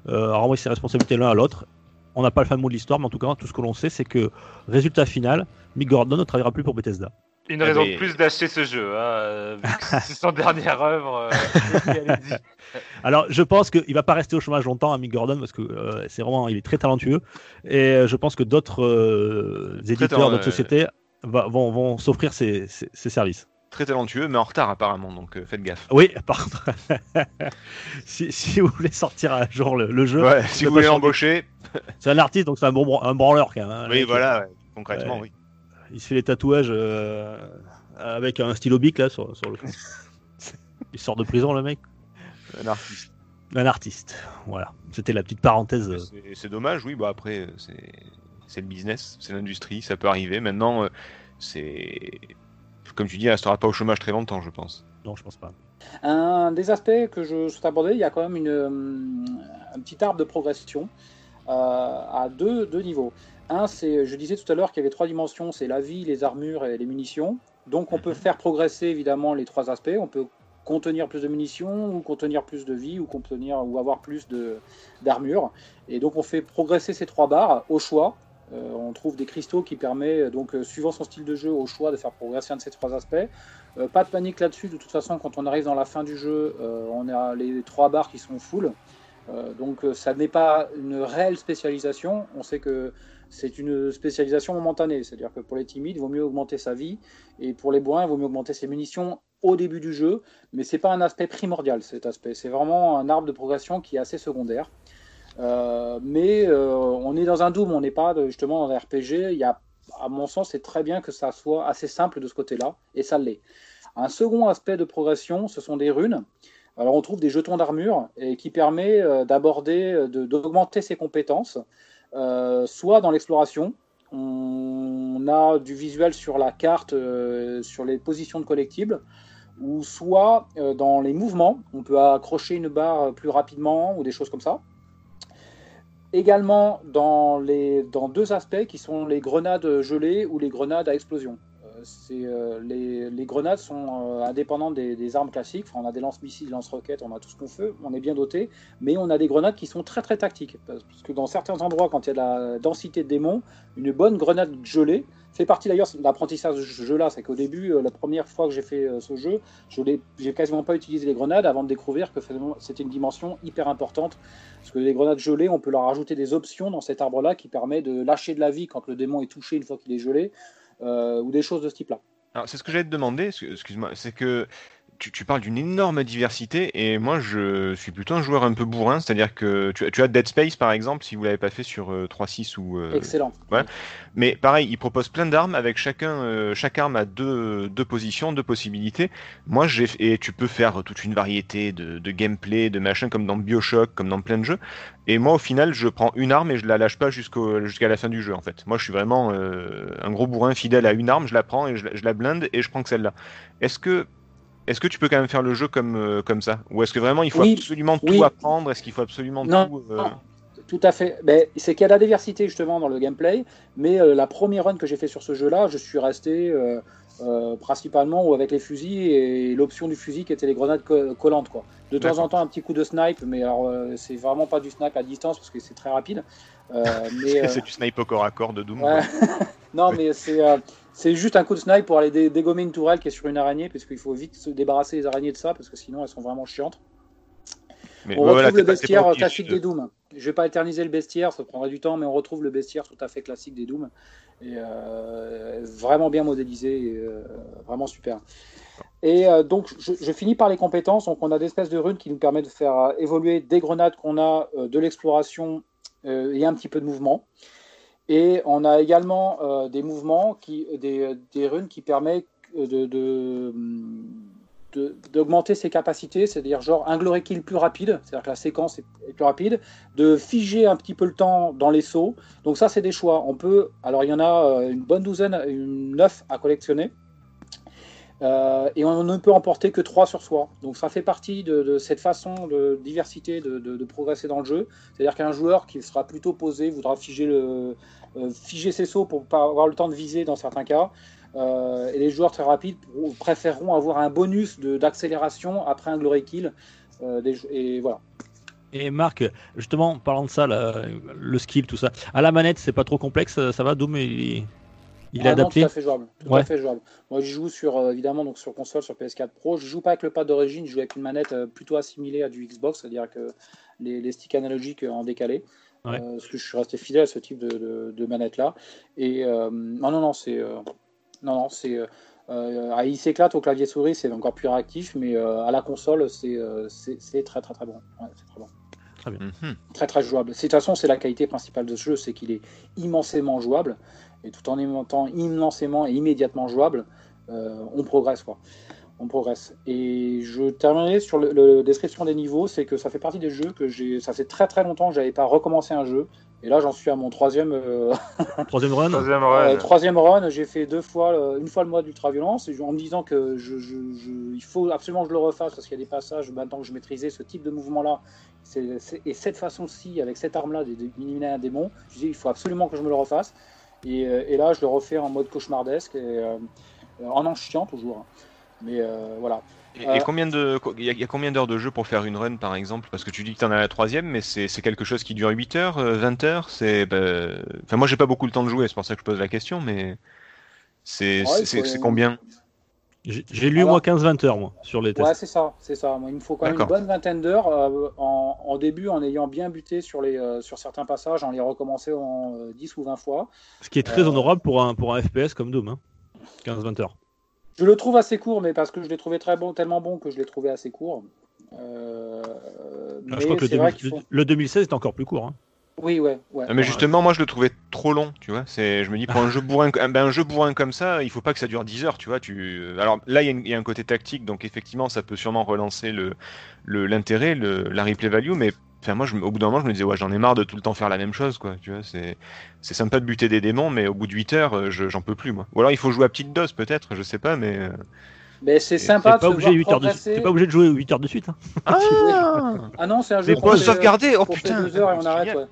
euh, a renvoyé ses responsabilités l'un à l'autre. On n'a pas le fin mot de l'histoire, mais en tout cas, tout ce que l'on sait, c'est que résultat final, Mick Gordon ne travaillera plus pour Bethesda. Une Eh raison ben- de plus d'acheter ce jeu, hein, euh, vu que c'est son dernière œuvre. euh. Alors, je pense qu'il va pas rester au chômage longtemps, à Mick Gordon, parce que euh, c'est vraiment, il est très talentueux. Et euh, je pense que d'autres euh, éditeurs, d'autres euh, sociétés va- vont, vont s'offrir ces, ces- ces services. Très talentueux, mais en retard apparemment, donc euh, faites gaffe. Oui, par contre, si, si vous voulez sortir un jour le, le jeu, Ouais, si vous voulez l'embaucher, c'est un artiste, donc c'est un, bon, bran- un branleur quand même. hein, oui, voilà, ouais, concrètement, oui. Il se fait les tatouages euh, avec un stylo bic là sur, sur le il sort de prison, le mec. Un artiste. Un artiste. Voilà. C'était la petite parenthèse. euh, C'est- dommage, oui, bah après, euh, c'est le business, c'est l'industrie, ça peut arriver. Maintenant, euh, c'est. Comme tu dis, elle restera pas au chômage très longtemps, je pense. Non, je pense pas. Un des aspects que je souhaite aborder, il y a quand même une, euh, un petit arbre de progression euh, à deux, deux niveaux. Un, c'est, je disais tout à l'heure qu'il y avait trois dimensions, c'est la vie, les armures et les munitions. Donc on peut faire progresser évidemment les trois aspects. On peut contenir plus de munitions ou contenir plus de vie ou contenir ou avoir plus de d'armure. Et donc on fait progresser ces trois barres au choix. Euh, on trouve des cristaux qui permettent, donc euh, suivant son style de jeu, au choix de faire progresser un de ces trois aspects. Euh, pas de panique là-dessus, de toute façon, quand on arrive dans la fin du jeu, euh, on a les trois barres qui sont full. Euh, donc euh, ça n'est pas une réelle spécialisation. On sait que c'est une spécialisation momentanée, c'est-à-dire que pour les timides, il vaut mieux augmenter sa vie, et pour les bourrins, il vaut mieux augmenter ses munitions au début du jeu, mais c'est pas un aspect primordial cet aspect. C'est vraiment un arbre de progression qui est assez secondaire. Euh, mais euh, on est dans un Doom, on n'est pas justement dans un RPG. Il y a, à mon sens, c'est très bien que ça soit assez simple de ce côté-là, et ça l'est. Un second aspect de progression, ce sont des runes. Alors on trouve des jetons d'armure et qui permet euh, d'aborder, de- d'augmenter ses compétences, soit dans l'exploration. On a du visuel sur la carte, sur les positions de collectibles, ou soit dans les mouvements. On peut accrocher une barre plus rapidement ou des choses comme ça. Également dans, les, dans deux aspects qui sont les grenades gelées ou les grenades à explosion. Euh, les, les grenades sont euh, indépendantes des, armes classiques. On a des lance-missiles, lance-roquettes, on a tout ce qu'on veut, on est bien doté. Mais on a des grenades qui sont très très tactiques. Parce que dans certains endroits, quand il y a de la densité de démons, une bonne grenade gelée fait partie d'ailleurs de l'apprentissage de ce jeu-là. C'est qu'au début, euh, la première fois que j'ai fait ce jeu, je n'ai quasiment pas utilisé les grenades avant de découvrir que c'était une dimension hyper importante. Parce que les grenades gelées, on peut leur rajouter des options dans cet arbre-là qui permet de lâcher de la vie quand le démon est touché une fois qu'il est gelé, ou des choses de ce type-là. Alors, c'est ce que j'allais te demander, excuse- excuse-moi, c'est que tu, tu parles d'une énorme diversité et moi je suis plutôt un joueur un peu bourrin, c'est-à-dire que tu, as- tu as Dead Space par exemple, si vous l'avez pas fait sur euh, 3.6 ou. euh, Excellent. Mais pareil, il propose plein d'armes avec chacun, euh, chaque arme a deux, deux positions, deux possibilités. Moi, j'ai et tu peux faire toute une variété de, de gameplay, de machin comme dans Bioshock, comme dans plein de jeux. Et moi, au final, je prends une arme et je la lâche pas jusqu'au jusqu'à la fin du jeu. En fait, moi, je suis vraiment euh, un gros bourrin fidèle à une arme. Je la prends et je la blinde et je prends que celle-là. Est-ce que est-ce que tu peux quand même faire le jeu comme euh, comme ça, ou est-ce que vraiment il faut Oui, absolument oui. tout apprendre? Est-ce qu'il faut absolument Non, tout euh, non. Tout à fait. C'est qu'il y a la diversité justement dans le gameplay, mais euh, la première run que j'ai fait sur ce jeu-là, je suis resté principalement avec les fusils et l'option du fusil qui était les grenades co- collantes. Quoi. De temps en temps, un petit coup de snipe, mais alors c'est vraiment pas du snipe à distance parce que c'est très rapide. Mais, C'est du snipe au corps à corps de Doom. Ouais. non, mais c'est C'est juste un coup de snipe pour aller dé- dégommer une tourelle qui est sur une araignée, puisqu'il faut vite se débarrasser les araignées de ça, parce que sinon elles sont vraiment chiantes. Mais On retrouve voilà, le bestiaire obligé classique de- des Doom. Je vais pas éterniser le bestiaire, ça prendrait du temps, mais on retrouve le bestiaire tout à fait classique des Doom. Et euh, vraiment bien modélisé, et, euh, vraiment super. Et euh, donc, je, je finis par les compétences. Donc, on a des espèces de runes qui nous permettent de faire euh, évoluer des grenades qu'on a, euh, de l'exploration euh, et un petit peu de mouvement. Et on a également euh, des mouvements, qui, des, runes qui permettent de- d'augmenter ses capacités, c'est-à-dire genre un glory kill plus rapide, c'est-à-dire que la séquence est, est plus rapide, de figer un petit peu le temps dans les sauts. Donc ça, c'est des choix. On peut, alors il y en a euh, une bonne douzaine, une neuf à collectionner. Euh, et on ne peut emporter que 3 sur soi. Donc ça fait partie de, cette façon de diversité de, progresser dans le jeu. C'est-à-dire qu'un joueur qui sera plutôt posé voudra figer, euh, ses sauts pour pas avoir le temps de viser dans certains cas. Euh, et les joueurs très rapides préféreront avoir un bonus d'accélération après un glory kill. Et voilà. Et Marc, justement, parlant de ça, le skill, tout ça, à la manette, c'est pas trop complexe, ça va, Doom, il, il est Ah non, adapté tout à fait jouable. Tout Ouais. à fait jouable. Moi, je joue sur euh, évidemment donc sur console, sur PS4 Pro. Je joue pas avec le pad d'origine, je joue avec une manette euh, plutôt assimilée à du Xbox, c'est-à-dire que les, les sticks analogiques euh, en décalé. Ouais. Euh, parce que je suis resté fidèle à ce type de, de- de manette là. Et euh, non, non, non, c'est euh, non, non, c'est euh, euh, ah, il s'éclate au clavier souris, c'est encore plus réactif, mais euh, à la console, c'est euh, très très très bon. Ouais, c'est très bon Mhm. très très jouable. De toute façon, c'est la qualité principale de ce jeu, c'est qu'il est immensément jouable, et tout en étant immensément et immédiatement jouable, euh, on progresse quoi. On progresse. Et je terminerai sur le, le- description des niveaux, c'est que ça fait partie des jeux que j'ai. Ça fait très très longtemps que j'avais pas recommencé un jeu, et là j'en suis à mon troisième. euh, Troisième run Troisième euh, run. troisième run, j'ai fait deux fois, euh, une fois le mode ultra-violence, et en me disant que je, je- je- il faut absolument que je le refasse parce qu'il y a des passages, maintenant que je maîtrisais ce type de mouvement-là, et cette façon-ci, avec cette arme-là, d'éliminer un démon, je dis il faut absolument que je me le refasse. Et, euh, et là, je le refais en mode cauchemardesque, et, euh, en en chiant toujours. Mais euh, voilà. Et, et combien de, il y, a- il y a combien d'heures de jeu pour faire une run par exemple? Parce que tu dis que tu en as la troisième, mais c'est quelque chose qui dure 8 heures, euh, 20 heures? C'est, bah, enfin moi j'ai pas beaucoup le temps de jouer, c'est pour ça que je pose la question, mais Ouais, c'est combien? J'ai lu, Alors- moi, 15-20 heures, moi, sur les tests. Ouais, c'est ça, c'est ça. Moi, il me faut quand même une bonne vingtaine d'heures euh, en, en début, en ayant bien buté sur, les, euh, sur certains passages, en les recommencer en euh, 10 ou 20 fois. Ce qui est très Euh, honorable pour un, pour un FPS comme Doom. Hein. 15-20 heures. Je le trouve assez court, mais parce que je l'ai trouvé très bon, tellement bon que je l'ai trouvé assez court. Ah, mais je crois que le, c'est vrai 2000 qu'il faut. le 2016 est encore plus court. Hein. Oui, ouais, ouais. Ah, Mais justement, moi je le trouvais trop long, tu vois. C'est, je me dis pour un jeu bourrin, ben, un jeu bourrin comme ça, il faut pas que ça dure 10 heures, tu vois. Tu, alors là il y, a une- il y a un côté tactique, donc effectivement ça peut sûrement relancer le, le l'intérêt, le, la replay value, mais enfin moi je, me- au bout d'un moment je me disais ouais j'en ai marre de tout le temps faire la même chose, quoi. Tu vois, c'est, c'est sympa de buter des démons, mais au bout de 8 heures euh, je- j'en peux plus moi. Ou alors il faut jouer à petite dose peut-être, je sais pas, mais. euh, Mais c'est T'es sympa de pas, obligé voir 8 heures de... t'es pas obligé de jouer 8 heures de suite. Hein. Ah, Ah non, c'est un jeu Mais fait, sauvegarder. Oh putain. deux heures et on arrête. ouais.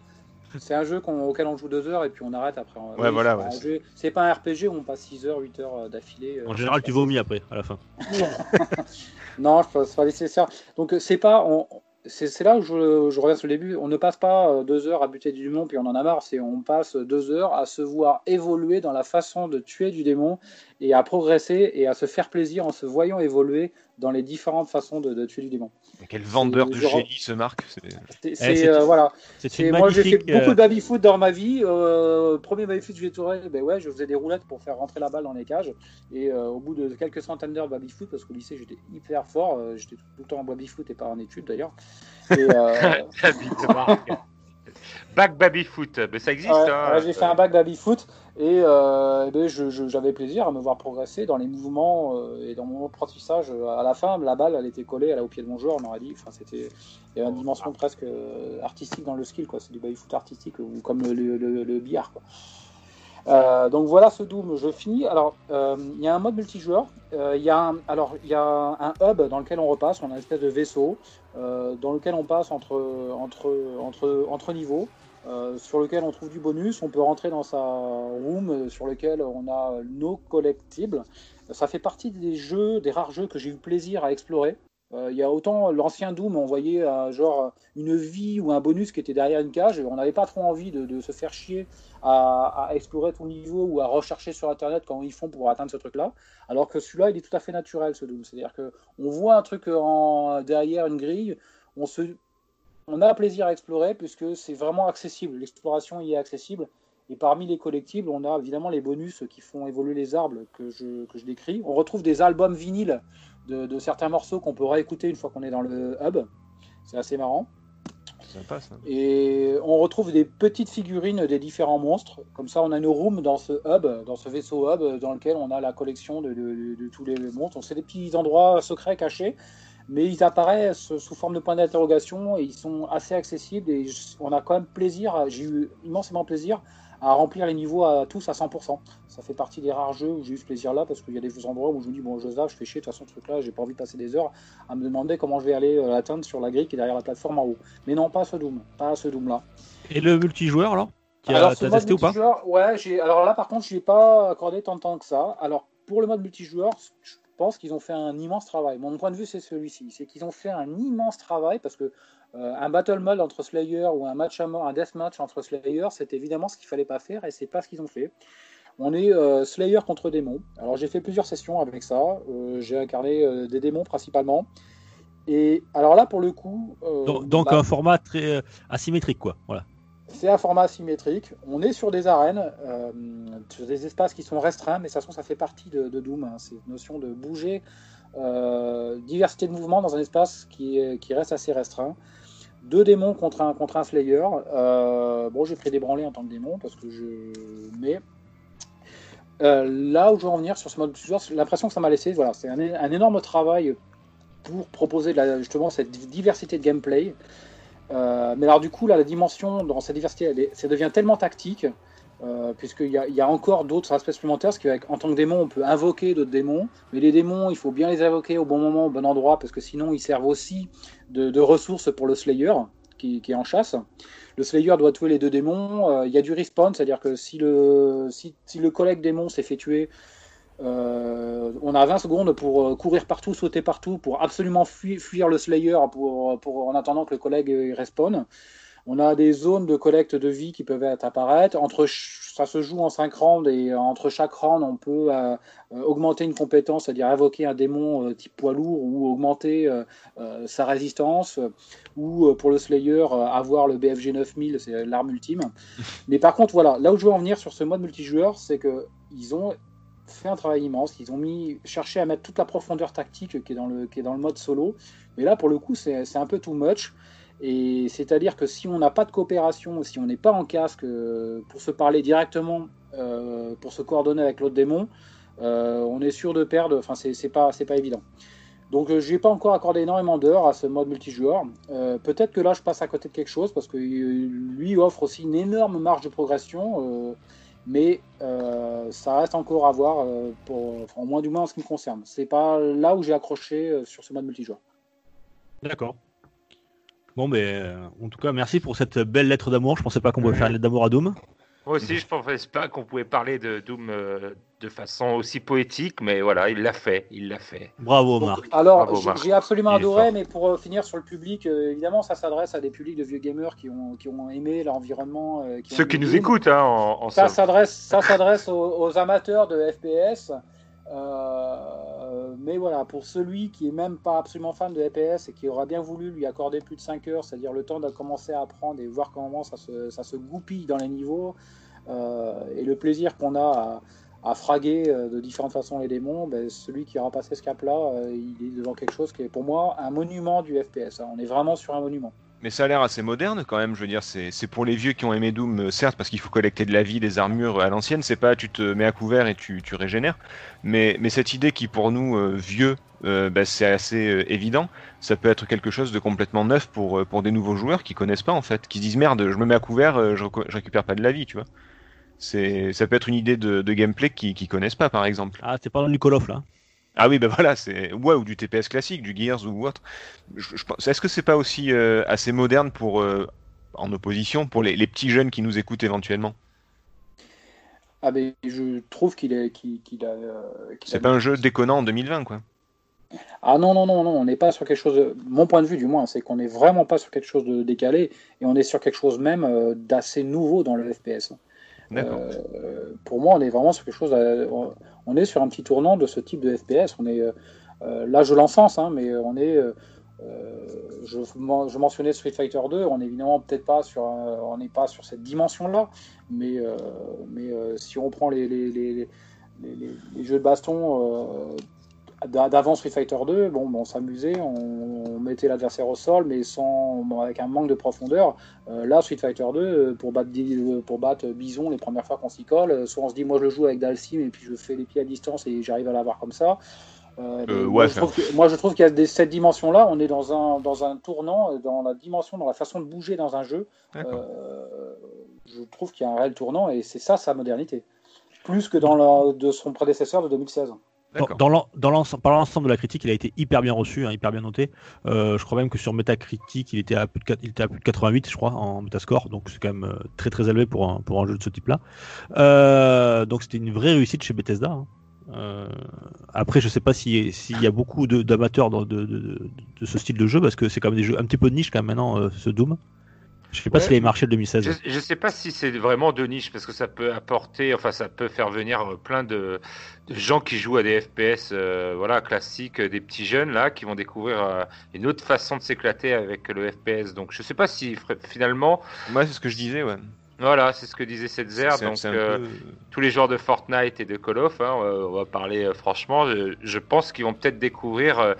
C'est un jeu qu'on- auquel on joue deux heures et puis on arrête après. Ouais, voilà, c'est ouais, jeu- pas un RPG où on passe 6 heures, 8 heures euh, d'affilée. euh, En général, tu vomis après, à la fin. Non, je pense pas nécessaire. Donc euh, c'est pas, on- c'est c'est là où je, je reviens sur le début. On ne passe pas deux heures à buter du démon puis on en a marre. C'est on passe deux heures à se voir évoluer dans la façon de tuer du démon et à progresser et à se faire plaisir en se voyant évoluer dans les différentes façons de, de tuer du démon. Quel vendeur de génie ce Marc. c'est- c'est, euh, voilà. Moi j'ai fait magnifique. beaucoup euh, de baby foot dans ma vie. Euh, premier baby foot que j'ai tourné, ben ouais, je faisais des roulettes pour faire rentrer la balle dans les cages. Et euh, au bout de quelques centaines d'heures de baby foot, parce qu'au lycée j'étais hyper fort, euh, j'étais tout le temps en baby foot et pas en études d'ailleurs. Et, euh. Back Baby Foot, mais ça existe. ouais, hein. ouais, j'ai fait un bac baby foot et, euh, ben, j'avais plaisir à me voir progresser dans les mouvements euh, et dans mon apprentissage. À la fin, la balle elle était collée elle au pied de mon joueur, on aurait dit. Enfin, c'était il y avait une dimension presque euh, artistique dans le skill, quoi. C'est du baby foot artistique ou comme le, le- le- le billard, quoi. Euh, donc voilà ce Doom, je finis. Alors euh, il y a un mode multijoueur. Euh, Il y a un, y a un hub dans lequel on repasse. On a une espèce de vaisseau dans lequel on passe entre entre entre entre niveaux. sur lequel on trouve du bonus, on peut rentrer dans sa room sur lequel on a nos collectibles. Ça fait partie des jeux, des rares jeux que j'ai eu plaisir à explorer. Euh, il y a autant l'ancien Doom, on voyait euh, genre une vie ou un bonus qui était derrière une cage, on n'avait pas trop envie de, se faire chier à, explorer tout niveau ou à rechercher sur internet comment ils font pour atteindre ce truc-là. Alors que celui-là, il est tout à fait naturel, ce Doom. C'est-à-dire qu'on voit un truc derrière une grille, on, se, on a plaisir à explorer puisque c'est vraiment accessible. L'exploration y est accessible. Et parmi les collectibles, on a évidemment les bonus qui font évoluer les arbres que je décris. On retrouve des albums vinyles de, certains morceaux qu'on peut réécouter une fois qu'on est dans le hub. C'est assez marrant. Sympa, ça. Et on retrouve des petites figurines des différents monstres. Comme ça, on a une room dans ce hub, dans ce vaisseau hub, dans lequel on a la collection de, de tous les monstres. C'est des petits endroits secrets cachés, mais ils apparaissent sous forme de points d'interrogation et ils sont assez accessibles. Et on a quand même plaisir, j'ai eu immensément plaisir à remplir les niveaux à tous à 100%. Ça fait partie des rares jeux où j'ai eu ce plaisir-là parce qu'il y a des endroits où je me dis, bon, Joseph, je fais chier, de toute façon, ce truc-là, j'ai pas envie de passer des heures à me demander comment je vais aller euh, l'atteindre sur la grille qui est derrière la plateforme en haut. Mais non, pas ce Doom, pas ce Doom-là. Et le multijoueur alors alors, ce mode multijoueur, ouais, j'ai. Alors là, par contre, je n'ai pas accordé tant de temps que ça. Alors, pour le mode multijoueur, je pense qu'ils ont fait un immense travail. Mon point de vue, c'est celui-ci. C'est qu'ils ont fait un immense travail parce que euh, un battle mode entre Slayer ou un match à mort, un death match entre Slayer, c'est évidemment ce qu'il fallait pas faire et c'est pas ce qu'ils ont fait. On est euh, Slayer contre démons. Alors j'ai fait plusieurs sessions avec ça. Euh, j'ai incarné des démons principalement. Et alors là, pour le coup. donc, bah un format très asymétrique, quoi. Voilà. C'est un format asymétrique. On est sur des arènes, sur des espaces qui sont restreints, mais de toute façon, ça fait partie de, Doom. Hein. Cette notion de bouger, diversité de mouvement dans un espace qui, qui reste assez restreint deux démons contre un, contre un Slayer. Euh, bon, j'ai pris des branlés en tant que démon parce que je. Mais euh, là où je veux en venir sur ce mode l'impression que ça m'a laissé, voilà, c'est un, énorme travail pour proposer justement cette diversité de gameplay. Euh, mais alors du coup, là, la dimension dans cette diversité, ça devient tellement tactique euh, puisqu'il y, a encore d'autres aspects supplémentaires, parce qu'en tant que démon, on peut invoquer d'autres démons, mais les démons, il faut bien les invoquer au bon moment, au bon endroit, parce que sinon, ils servent aussi de, ressources pour le Slayer, qui, est en chasse. Le Slayer doit tuer les deux démons, euh, il y a du respawn, c'est-à-dire que si le, si, le collègue démon s'est fait tuer, euh, on a 20 secondes pour courir partout, sauter partout, pour absolument fuir, le Slayer en attendant que le collègue respawn. On a des zones de collecte de vie qui peuvent apparaître. Entre, ça se joue en 5 rounds et entre chaque round, on peut euh, euh, augmenter une compétence, c'est-à-dire invoquer un démon euh, type poids lourd ou augmenter sa résistance. Ou pour le Slayer, avoir le BFG 9000, c'est l'arme ultime. Mais par contre, voilà, là où je veux en venir sur ce mode multijoueur, c'est qu'ils ont fait un travail immense. Ils ont mis, cherché à mettre toute la profondeur tactique qui est dans le, qui est dans le mode solo. Mais là, pour le coup, c'est un peu too much. Et c'est-à-dire que si on n'a pas de coopération, si on n'est pas en casque euh, pour se parler directement, euh, pour se coordonner avec l'autre démon, euh, on est sûr de perdre. Enfin, c'est pas, pas évident. Donc, je n'ai pas encore accordé énormément d'heures à ce mode multijoueur. Peut-être que là, je passe à côté de quelque chose parce que lui offre aussi une énorme marge de progression. mais ça reste encore à voir, pour, au moins du moins en ce qui me concerne. C'est pas là où j'ai accroché sur ce mode multijoueur. D'accord. Bon, mais euh, en tout cas, merci pour cette belle lettre d'amour. Je pensais pas qu'on pouvait faire une lettre d'amour à Doom. Moi aussi, je pensais pas qu'on pouvait parler de Doom euh, de façon aussi poétique, mais voilà, il l'a fait, il l'a fait. Bravo Marc. alors, j'ai absolument adoré, mais pour euh, finir sur le public, évidemment, ça s'adresse à des publics de vieux gamers qui ont, qui ont aimé l'environnement. Ceux qui nous écoutent, hein, en, ça s'adresse, ça s'adresse aux, amateurs de FPS. Euh, mais voilà, pour celui qui est même pas absolument fan de FPS et qui aura bien voulu lui accorder plus de 5 heures, c'est-à-dire le temps de commencer à apprendre et voir comment ça se, goupille dans les niveaux, euh, et le plaisir qu'on a à, fraguer euh, de différentes façons les démons, ben, celui qui aura passé ce cap-là, il est devant quelque chose qui est pour moi un monument du FPS. Hein. On est vraiment sur un monument. Mais ça a l'air assez moderne quand même, je veux dire, c'est pour les vieux qui ont aimé Doom, euh, certes, parce qu'il faut collecter de la vie, des armures à l'ancienne, c'est pas tu te mets à couvert et tu, tu régénères, mais, mais cette idée qui pour nous, euh, vieux, euh, bah, c'est assez évident, ça peut être quelque chose de complètement neuf pour, pour des nouveaux joueurs qui connaissent pas en fait, qui se disent merde, je me mets à couvert, je, récupère pas de la vie, tu vois. C'est, ça peut être une idée de, gameplay qui, qui connaissent pas par exemple. Ah, t'es pas dans du Call of là ah oui, ben voilà, c'est ouais ou du TPS classique, du Gears ou autre. Je, Est-ce que c'est pas aussi euh, assez moderne pour euh, en opposition pour les, petits jeunes qui nous écoutent éventuellement? Ah ben je trouve qu'il est qu'il, a. c'est pas un jeu déconnant en 2020 quoi. Ah non, non, non, non, on n'est pas sur quelque chose, de... mon point de vue du moins, c'est qu'on n'est vraiment pas sur quelque chose de décalé, et on est sur quelque chose même euh, d'assez nouveau dans le FPS. Euh, pour moi, on est vraiment sur quelque chose, euh, on est sur un petit tournant de ce type de FPS. On est, là, je l'encense, mais on est, euh, euh, je, men- je mentionnais Street Fighter 2, on est évidemment peut-être pas sur, on n'est pas sur cette dimension-là, mais, mais si on prend les, les, les, jeux de baston d'avant Street Fighter 2, bon, ben, on s'amusait, on, on mettait l'adversaire au sol, mais sans, bon, avec un manque de profondeur. Euh, là, Street Fighter 2, euh, pour battre, euh, pour battre Bison les premières fois qu'on s'y colle, soit on se dit, moi je le joue avec Dalsim et puis je fais les pieds à distance et j'arrive à l'avoir comme ça. Euh, Euh, moi, ouais, je trouve que- moi, je trouve qu'il y a des- cette dimension-là, on est dans un, dans un tournant, dans la dimension, dans la façon de bouger dans un jeu. Euh, je trouve qu'il y a un réel tournant et c'est ça sa modernité. Plus que dans la, de son prédécesseur de 2016. Dans, l'ensemble, par l'ensemble de la critique, il a été hyper bien reçu, hein, hyper bien noté. Euh, je crois même que sur Metacritic, il était à plus de, quatre- il était à plus de 88, je crois, en Metascore. Donc c'est quand même euh, très très élevé pour un, pour un jeu de ce type-là. Euh, donc c'était une vraie réussite chez Bethesda. hein. Euh, après, je sais pas si- s'il y a beaucoup d'amateurs de, de, de- de ce style de jeu, parce que c'est quand même des jeux un petit peu de niche quand même maintenant, ce Doom. Je sais pas Ouais. s'il avait marché le 2016. Je, je sais pas si c'est vraiment de niche parce que ça peut apporter, enfin ça peut faire venir euh, plein de, de gens qui jouent à des FPS, euh, voilà classiques, euh, des petits jeunes là qui vont découvrir euh, une autre façon de s'éclater avec le FPS. Donc je sais pas si finalement, Moi, c'est ce que je disais, ouais. Voilà, c'est ce que disait Setzer. Donc euh, peu- tous les joueurs de Fortnite et de Call of, hein, on va parler euh, franchement, je, je pense qu'ils vont peut-être découvrir euh,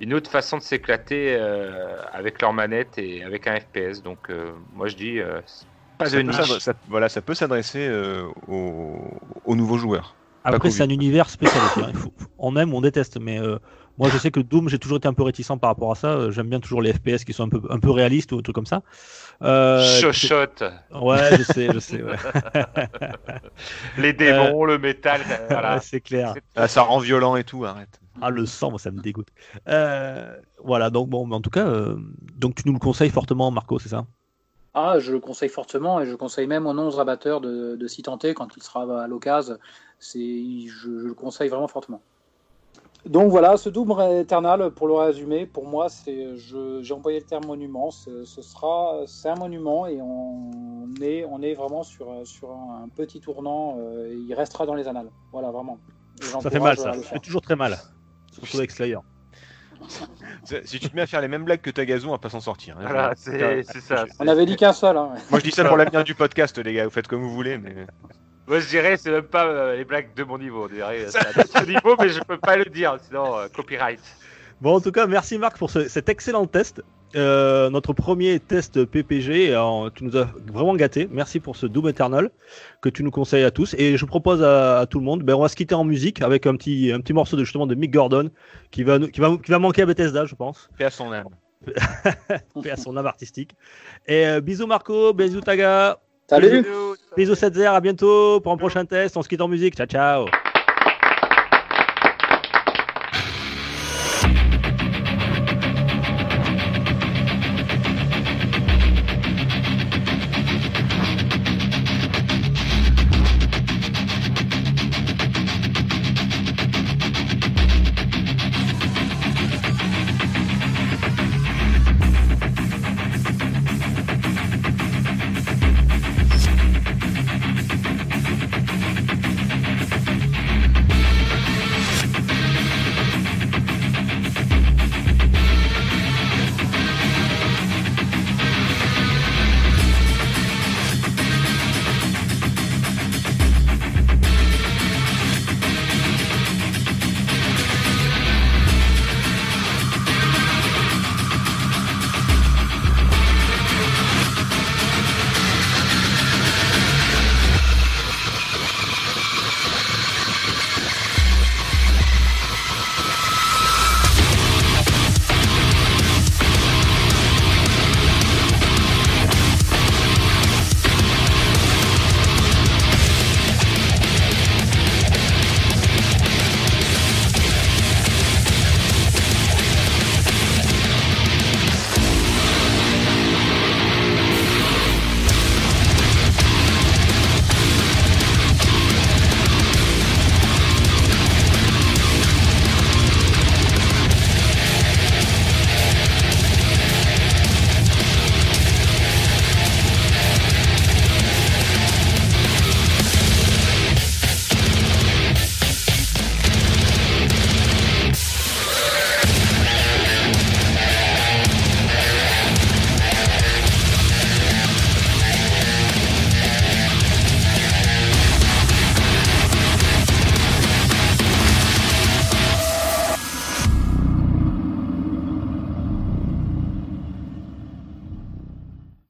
une autre façon de s'éclater euh, avec leur manette et avec un FPS. Donc euh, moi je dis euh, pas ça de peut niche. ça- voilà, ça peut s'adresser euh, aux, aux nouveaux joueurs. Après, c'est un univers spécial hein. Faut- on aime ou on déteste, mais euh, moi, je sais que Doom, j'ai toujours été un peu réticent par rapport à ça. Euh, J'aime bien toujours les FPS qui sont un peu, un peu réalistes ou des trucs comme ça. Euh, Chochotte, Ouais, je sais, je sais. Ouais. les démons, le métal, voilà. Ouais, c'est clair. C'est- Ah, ça rend violent et tout, arrête. Ah, le sang, moi, ça me dégoûte. Euh, voilà, donc bon, mais en tout cas, euh, donc tu nous le conseilles fortement, Marco, c'est ça? Ah, je le conseille fortement et je conseille même aux non-rabatteurs de, de s'y tenter quand il sera à l'occasion. C'est, je, je le conseille vraiment fortement. Donc voilà, ce Doom Eternal, pour le résumer, pour moi, c'est, je- j'ai employé le terme monument. Ce, ce sera, c'est un monument et on est, on est vraiment sur, sur un petit tournant. euh, et il restera dans les annales. Voilà, vraiment. Ça fait mal, ça. Ça fait toujours très mal. Surtout avec Slayer. Si tu te mets à faire les mêmes blagues que Tagazu, on va pas s'en sortir. hein. Voilà, c'est c'est ça. On avait dit qu'un seul. Hein. Moi, je dis ça pour l'avenir du podcast, les gars. Vous faites comme vous voulez, mais Moi, je dirais, c'est même pas euh, les blagues de mon niveau. Dirais, c'est à notre niveau, mais je peux pas le dire, sinon euh, copyright. Bon, en tout cas, merci Marc pour ce- cet excellent test. Euh, notre premier test PPG, alors, tu nous as vraiment gâté. Merci pour ce Doom Eternal que tu nous conseilles à tous. Et je propose à, à tout le monde, ben, on va se quitter en musique avec un petit, un petit morceau de justement de Mick Gordon qui va, qui va, qui va manquer à Bethesda, je pense, fais à son âme. fait à son âme artistique. Et euh, bisous Marco, bisous Taga, Salut bisous Setzer, à bientôt pour un prochain test. On se quitte en musique. Ciao, ciao.